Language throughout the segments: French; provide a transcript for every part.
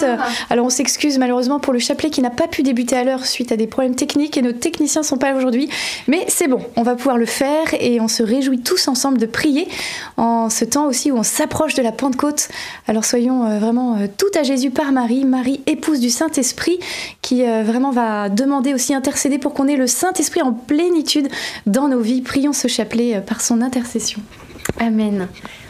Ah. Alors on s'excuse malheureusement pour le chapelet qui n'a pas pu débuter à l'heure suite à des problèmes techniques et nos techniciens sont pas là aujourd'hui. Mais c'est bon, on va pouvoir le faire et on se réjouit tous ensemble de prier en ce temps aussi où on s'approche de la Pentecôte. Alors soyons euh, vraiment euh, tout à Jésus par Marie, Marie épouse du Saint-Esprit qui euh, vraiment va demander aussi intercéder pour qu'on ait le Saint-Esprit en plénitude dans nos vies. Prions ce chapelet par son intercession. Amen.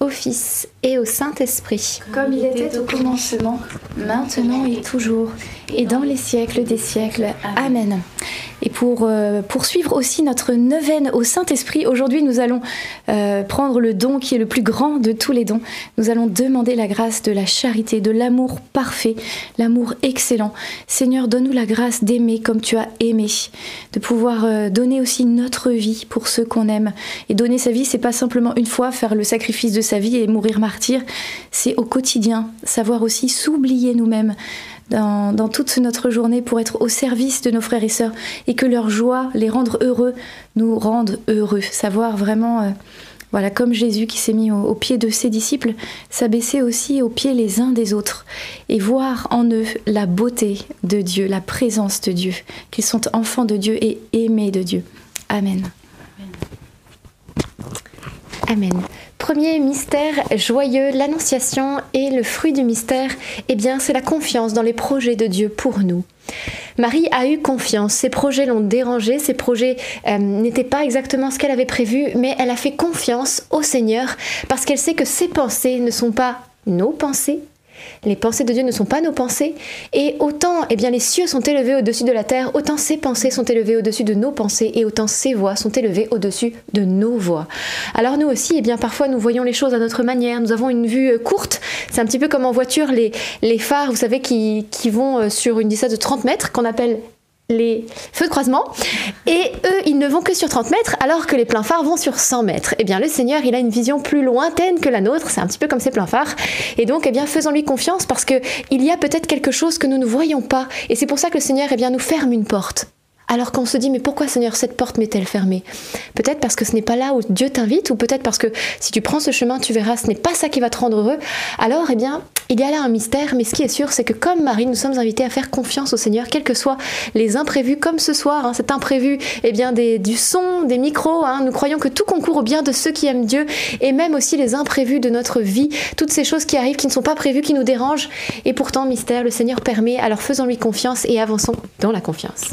au Fils et au Saint-Esprit. Comme il était au commencement, maintenant et toujours, et dans les siècles des siècles. Amen. Et pour euh, poursuivre aussi notre neuvaine au Saint-Esprit, aujourd'hui nous allons euh, prendre le don qui est le plus grand de tous les dons. Nous allons demander la grâce de la charité, de l'amour parfait, l'amour excellent. Seigneur, donne-nous la grâce d'aimer comme tu as aimé, de pouvoir euh, donner aussi notre vie pour ceux qu'on aime. Et donner sa vie, c'est pas simplement une fois faire le sacrifice de sa vie et mourir martyr, c'est au quotidien savoir aussi s'oublier nous-mêmes dans, toute notre journée pour être au service de nos frères et sœurs et que leur joie, les rendre heureux, nous rende heureux. Savoir vraiment, euh, voilà, comme Jésus qui s'est mis au, pied de ses disciples, s'abaisser aussi aux pieds les uns des autres et voir en eux la beauté de Dieu, la présence de Dieu, qu'ils sont enfants de Dieu et aimés de Dieu. Amen. Amen. Premier mystère joyeux, l'annonciation et le fruit du mystère, eh bien c'est la confiance dans les projets de Dieu pour nous. Marie a eu confiance, ses projets l'ont dérangée, ses projets euh, n'étaient pas exactement ce qu'elle avait prévu, mais elle a fait confiance au Seigneur parce qu'elle sait que ses pensées ne sont pas nos pensées, les pensées de Dieu ne sont pas nos pensées, et autant eh bien, les cieux sont élevés au-dessus de la terre, autant ses pensées sont élevées au-dessus de nos pensées, et autant ses voix sont élevées au-dessus de nos voix. Alors nous aussi, eh bien, parfois nous voyons les choses à notre manière, nous avons une vue euh, courte, c'est un petit peu comme en voiture, les, phares, vous savez, qui, qui vont euh, sur une distance de 30 mètres, qu'on appelle les feux de croisement et eux ils ne vont que sur 30 mètres alors que les pleins phares vont sur 100 mètres. Eh bien le Seigneur il a une vision plus lointaine que la nôtre, c'est un petit peu comme ces pleins phares et donc eh bien faisons-lui confiance parce que il y a peut-être quelque chose que nous ne voyons pas et c'est pour ça que le Seigneur eh bien nous ferme une porte. Alors qu'on se dit, mais pourquoi Seigneur, cette porte m'est-elle fermée? Peut-être parce que ce n'est pas là où Dieu t'invite, ou peut-être parce que si tu prends ce chemin, tu verras, ce n'est pas ça qui va te rendre heureux. Alors, eh bien, il y a là un mystère, mais ce qui est sûr, c'est que comme Marie, nous sommes invités à faire confiance au Seigneur, quels que soient les imprévus, comme ce soir, hein, cet imprévu eh bien, du son, des micros. Hein, nous croyons que tout concourt au bien de ceux qui aiment Dieu, et même aussi les imprévus de notre vie, toutes ces choses qui arrivent, qui ne sont pas prévues, qui nous dérangent. Et pourtant, mystère, le Seigneur permet, alors faisons-lui confiance et avançons dans la confiance.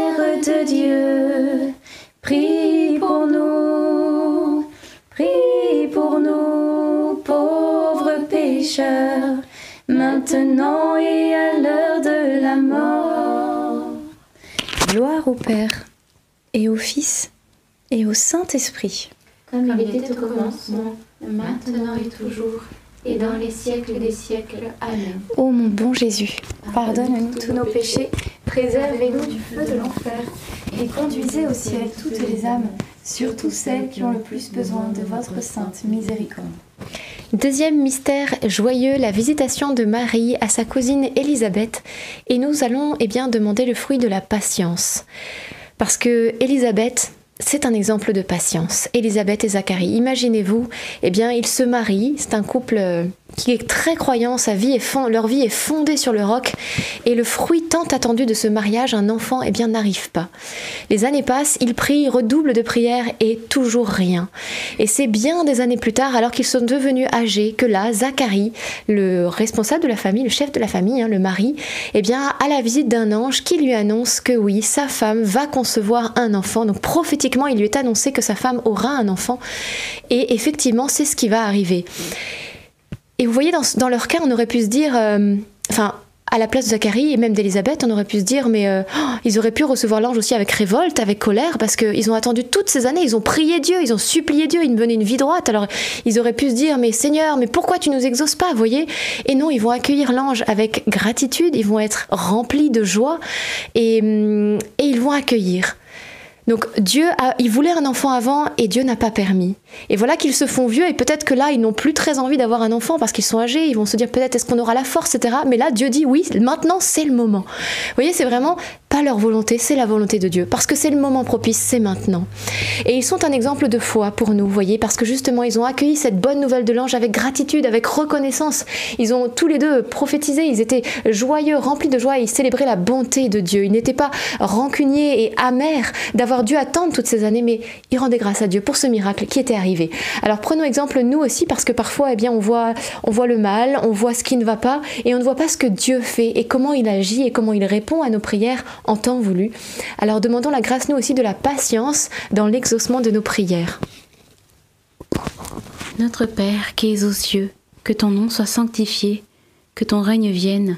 de Dieu, prie pour nous, prie pour nous, pauvres pécheurs, maintenant et à l'heure de la mort. Gloire au Père, et au Fils, et au Saint-Esprit. Comme il était au commencement, maintenant et toujours, et dans les siècles des siècles. Amen. Ô mon bon Jésus, pardonne-nous tous nos péchés, préservez-nous du feu de l'enfer, et conduisez au ciel toutes les âmes, surtout celles qui ont le plus besoin de votre sainte miséricorde. Deuxième mystère joyeux, la visitation de Marie à sa cousine Élisabeth. Et nous allons eh bien, demander le fruit de la patience. Parce que Élisabeth, c'est un exemple de patience. Élisabeth et Zacharie, imaginez-vous, eh bien, ils se marient, c'est un couple euh, qui est très croyant, leur vie est fondée sur le roc, et le fruit tant attendu de ce mariage, un enfant, eh bien, n'arrive pas. Les années passent, ils prient, redoublent de prières, et toujours rien. Et c'est bien des années plus tard, alors qu'ils sont devenus âgés, que là, Zacharie, le responsable de la famille, le chef de la famille, hein, le mari, eh bien, a la visite d'un ange qui lui annonce que oui, sa femme va concevoir un enfant. Donc prophétiquement, il lui est annoncé que sa femme aura un enfant. Et effectivement, c'est ce qui va arriver. Et vous voyez, dans, leur cas, on aurait pu se dire, euh, enfin, à la place de Zacharie et même d'Élisabeth, on aurait pu se dire, mais euh, oh, ils auraient pu recevoir l'ange aussi avec révolte, avec colère, parce qu'ils ont attendu toutes ces années, ils ont prié Dieu, ils ont supplié Dieu, ils venaient une vie droite. Alors ils auraient pu se dire, mais Seigneur, mais pourquoi tu nous exauces pas, voyez? Et non, ils vont accueillir l'ange avec gratitude, ils vont être remplis de joie et, hum, et ils vont accueillir. Donc Dieu, a, il voulait un enfant avant et Dieu n'a pas permis. Et voilà qu'ils se font vieux et peut-être que là, ils n'ont plus très envie d'avoir un enfant parce qu'ils sont âgés, ils vont se dire peut-être est-ce qu'on aura la force, etc. Mais là, Dieu dit oui, maintenant c'est le moment. Vous voyez, c'est vraiment pas leur volonté, c'est la volonté de Dieu. Parce que c'est le moment propice, c'est maintenant. Et ils sont un exemple de foi pour nous, vous voyez, parce que justement, ils ont accueilli cette bonne nouvelle de l'ange avec gratitude, avec reconnaissance. Ils ont tous les deux prophétisé, ils étaient joyeux, remplis de joie, et ils célébraient la bonté de Dieu. Ils n'étaient pas rancuniers et amers d'avoir dû attendre toutes ces années, mais ils rendaient grâce à Dieu pour ce miracle qui était arrivé. Alors prenons exemple nous aussi, parce que parfois, eh bien, on voit, on voit le mal, on voit ce qui ne va pas, et on ne voit pas ce que Dieu fait et comment il agit et comment il répond à nos prières en temps voulu. Alors demandons la grâce, nous aussi, de la patience dans l'exaucement de nos prières. Notre Père qui es aux cieux, que ton nom soit sanctifié, que ton règne vienne,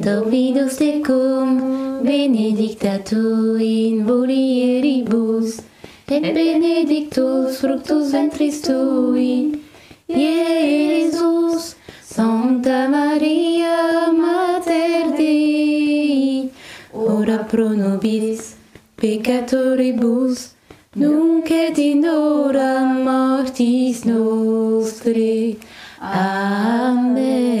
Dominus tecum, benedicta tu in mulieribus, et benedictus fructus ventris tui, Iesus, Santa Maria Mater Dei, ora pro nobis peccatoribus, nunc et in hora mortis nostri. Amen.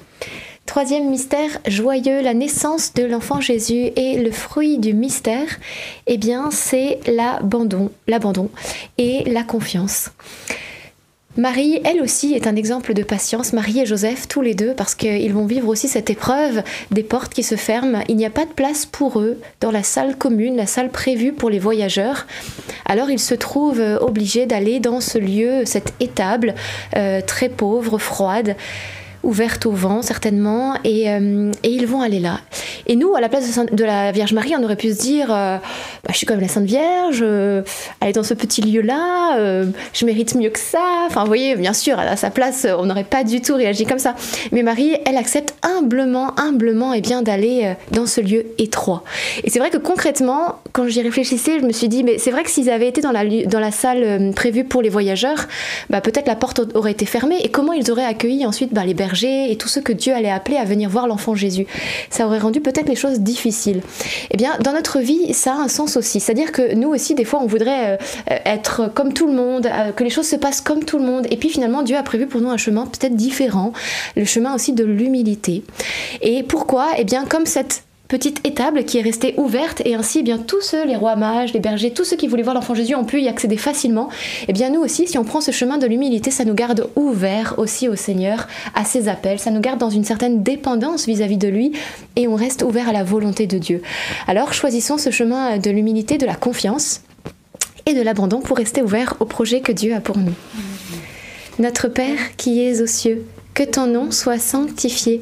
Troisième mystère joyeux, la naissance de l'enfant Jésus et le fruit du mystère, eh bien c'est l'abandon, l'abandon et la confiance. Marie, elle aussi, est un exemple de patience. Marie et Joseph, tous les deux, parce qu'ils vont vivre aussi cette épreuve des portes qui se ferment. Il n'y a pas de place pour eux dans la salle commune, la salle prévue pour les voyageurs. Alors ils se trouvent euh, obligés d'aller dans ce lieu, cette étable euh, très pauvre, froide ouverte au vent certainement, et, euh, et, ils vont aller là. Et nous, à la place de, la Vierge Marie, on aurait pu se dire, euh, bah, je suis comme la Sainte Vierge, euh, elle est dans ce petit lieu-là, je mérite mieux que ça. Enfin, vous voyez, bien sûr, à sa place, on n'aurait pas du tout réagi comme ça. Mais Marie, elle accepte humblement, humblement, et eh bien d'aller dans ce lieu étroit. Et c'est vrai que concrètement, quand j'y réfléchissais, je me suis dit, mais c'est vrai que s'ils avaient été dans la, dans la salle prévue pour les voyageurs, bah, peut-être la porte aurait été fermée, et comment ils auraient accueilli ensuite bah, les bergers et tous ceux que Dieu allait appeler à venir voir l'enfant Jésus. Ça aurait rendu peut-être les choses difficiles. Eh bien, dans notre vie, ça a un sens aussi. C'est-à-dire que nous aussi, des fois, on voudrait euh, être comme tout le monde, euh, que les choses se passent comme tout le monde. Et puis finalement, Dieu a prévu pour nous un chemin peut-être différent, le chemin aussi de l'humilité. Et pourquoi? Eh bien, comme cette petite étable qui est restée ouverte et ainsi eh bien tous ceux, les rois mages, les bergers, tous ceux qui voulaient voir l'enfant Jésus ont pu y accéder facilement. Et eh bien nous aussi, si on prend ce chemin de l'humilité, ça nous garde ouverts aussi au Seigneur, à ses appels, ça nous garde dans une certaine dépendance vis-à-vis de lui et on reste ouvert à la volonté de Dieu. Alors choisissons ce chemin de l'humilité, de la confiance et de l'abandon pour rester ouvert au projet que Dieu a pour nous. Notre Père qui es aux cieux, que ton nom soit sanctifié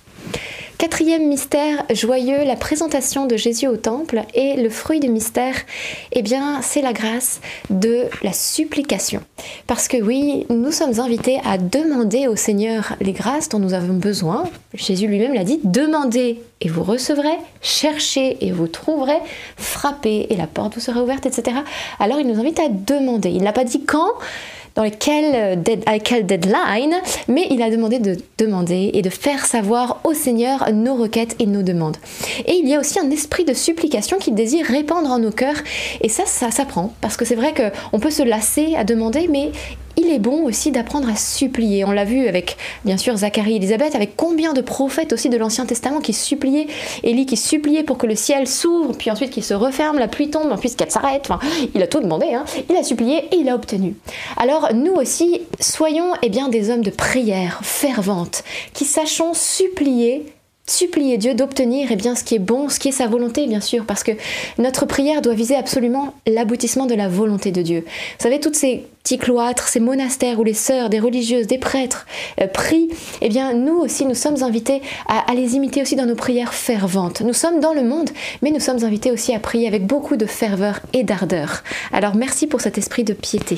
Quatrième mystère joyeux, la présentation de Jésus au temple. Et le fruit du mystère, eh bien, c'est la grâce de la supplication. Parce que oui, nous sommes invités à demander au Seigneur les grâces dont nous avons besoin. Jésus lui-même l'a dit, demandez et vous recevrez, cherchez et vous trouverez, frappez et la porte vous sera ouverte, etc. Alors il nous invite à demander. Il n'a pas dit quand, dans lequel, euh, deadline, mais il a demandé de demander et de faire savoir au Seigneur nos requêtes et nos demandes. Et il y a aussi un esprit de supplication qu'il désire répandre en nos cœurs, et ça, ça s'apprend, parce que c'est vrai qu'on peut se lasser à demander, mais il est bon aussi d'apprendre à supplier. On l'a vu avec, bien sûr, Zacharie et Élisabeth, avec combien de prophètes aussi de l'Ancien Testament qui suppliaient, Élie qui suppliait pour que le ciel s'ouvre, puis ensuite qu'il se referme, la pluie tombe, puis qu'elle s'arrête. Il a tout demandé, hein. il a supplié et il a obtenu. Alors nous aussi, soyons eh bien, des hommes de prière fervente, qui sachons supplier supplier Dieu d'obtenir eh bien ce qui est bon, ce qui est sa volonté bien sûr, parce que notre prière doit viser absolument l'aboutissement de la volonté de Dieu. Vous savez, toutes ces petits cloîtres, ces monastères où les sœurs, des religieuses, des prêtres euh, prient, eh bien nous aussi nous sommes invités à, les imiter aussi dans nos prières ferventes. Nous sommes dans le monde, mais nous sommes invités aussi à prier avec beaucoup de ferveur et d'ardeur. Alors merci pour cet esprit de piété.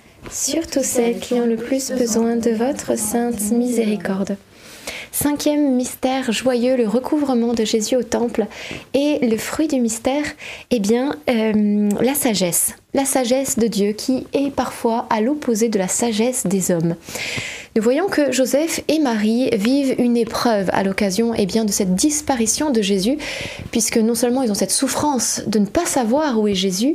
surtout celles qui ont le plus besoin de votre sainte miséricorde. Cinquième mystère joyeux, le recouvrement de Jésus au temple. Et le fruit du mystère, eh bien, euh, la sagesse. La sagesse de Dieu qui est parfois à l'opposé de la sagesse des hommes. Nous voyons que Joseph et Marie vivent une épreuve à l'occasion eh bien, de cette disparition de Jésus, puisque non seulement ils ont cette souffrance de ne pas savoir où est Jésus,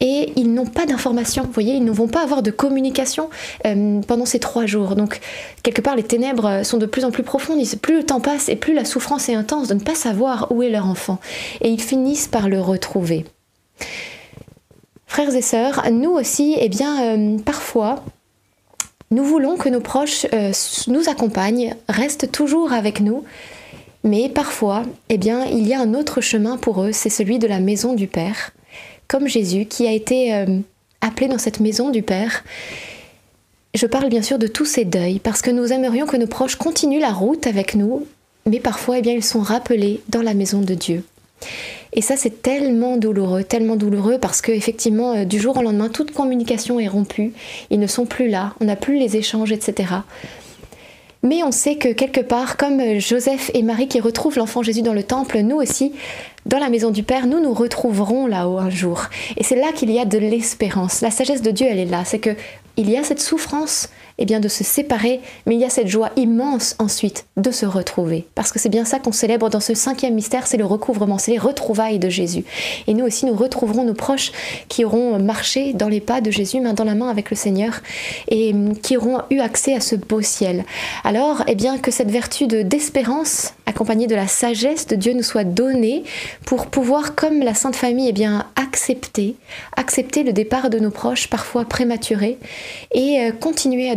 et ils n'ont pas d'informations. Vous voyez, ils ne vont pas avoir de communication euh, pendant ces trois jours. Donc, quelque part, les ténèbres sont de plus en plus profondes. Plus le temps passe et plus la souffrance est intense de ne pas savoir où est leur enfant. Et ils finissent par le retrouver. Frères et sœurs, nous aussi, eh bien, euh, parfois, nous voulons que nos proches euh, nous accompagnent, restent toujours avec nous, mais parfois, eh bien, il y a un autre chemin pour eux, c'est celui de la maison du Père, comme Jésus qui a été euh, appelé dans cette maison du Père. Je parle bien sûr de tous ces deuils, parce que nous aimerions que nos proches continuent la route avec nous, mais parfois, eh bien, ils sont rappelés dans la maison de Dieu. Et ça, c'est tellement douloureux, tellement douloureux parce que effectivement, euh, du jour au lendemain, toute communication est rompue. Ils ne sont plus là, on n'a plus les échanges, etc. Mais on sait que quelque part, comme euh, Joseph et Marie qui retrouvent l'enfant Jésus dans le temple, nous aussi, dans la maison du Père, nous nous retrouverons là-haut un jour. Et c'est là qu'il y a de l'espérance. La sagesse de Dieu, elle est là. C'est que il y a cette souffrance, eh bien de se séparer, mais il y a cette joie immense ensuite de se retrouver. Parce que c'est bien ça qu'on célèbre dans ce cinquième mystère, c'est le recouvrement, c'est les retrouvailles de Jésus. Et nous aussi, nous retrouverons nos proches qui auront marché dans les pas de Jésus, main dans la main avec le Seigneur, et qui auront eu accès à ce beau ciel. Alors, eh bien, que cette vertu d'espérance, accompagnée de la sagesse de Dieu, nous soit donnée pour pouvoir, comme la Sainte Famille, eh bien, accepter, accepter le départ de nos proches, parfois prématurés, et euh, continuer à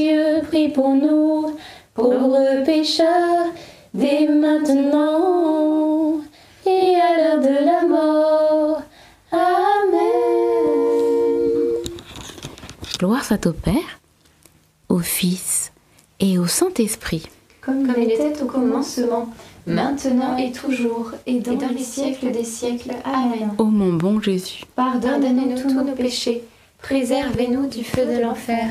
Dieu, prie pour nous, pauvres pécheurs, dès maintenant et à l'heure de la mort. Amen. Gloire soit au Père, au Fils et au Saint-Esprit. Comme, il était au commencement, maintenant et toujours, et dans, les siècles des siècles. Amen. Ô mon bon Jésus, Pardonnez-nous tous nos péchés, préservez-nous du feu de l'enfer,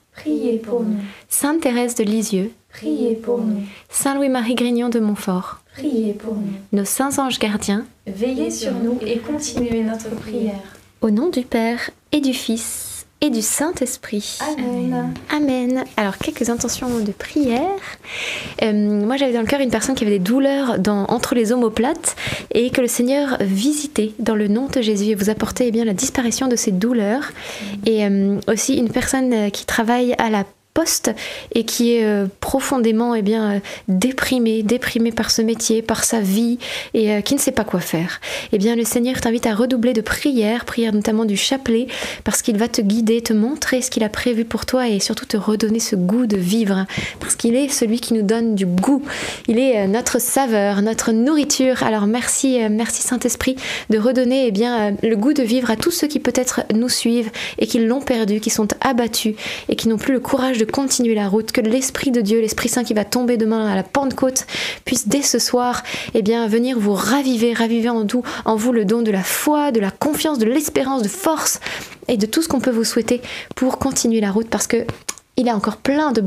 Priez pour nous. Sainte Thérèse de Lisieux, Priez pour nous. Saint Louis-Marie Grignon de Montfort, Priez pour nous. nos saints anges gardiens, Veillez sur nous et continuez notre prière. au nom du Père et du Fils et du Saint-Esprit. Amen. Amen. Alors, quelques intentions de prière. Euh, moi, j'avais dans le cœur une personne qui avait des douleurs dans, entre les omoplates et que le Seigneur visitait dans le nom de Jésus et vous apportait eh bien, la disparition de ces douleurs. Et euh, aussi une personne euh, qui travaille à la poste et qui est euh, profondément eh bien, euh, déprimé, déprimé par ce métier, par sa vie et euh, qui ne sait pas quoi faire. Eh bien, le Seigneur t'invite à redoubler de prières, prières notamment du chapelet, parce qu'il va te guider, te montrer ce qu'il a prévu pour toi et surtout te redonner ce goût de vivre, parce qu'il est celui qui nous donne du goût. Il est notre saveur, notre nourriture. Alors merci, merci Saint-Esprit de redonner eh bien, le goût de vivre à tous ceux qui peut-être nous suivent et qui l'ont perdu, qui sont abattus et qui n'ont plus le courage continuer la route. Que l'Esprit de Dieu, l'Esprit Saint qui va tomber demain à la Pentecôte, puisse dès ce soir eh bien, venir vous raviver, raviver en, en vous le don de la foi, de la confiance, de l'espérance, de force et de tout ce qu'on peut vous souhaiter pour continuer la route parce que il a encore plein de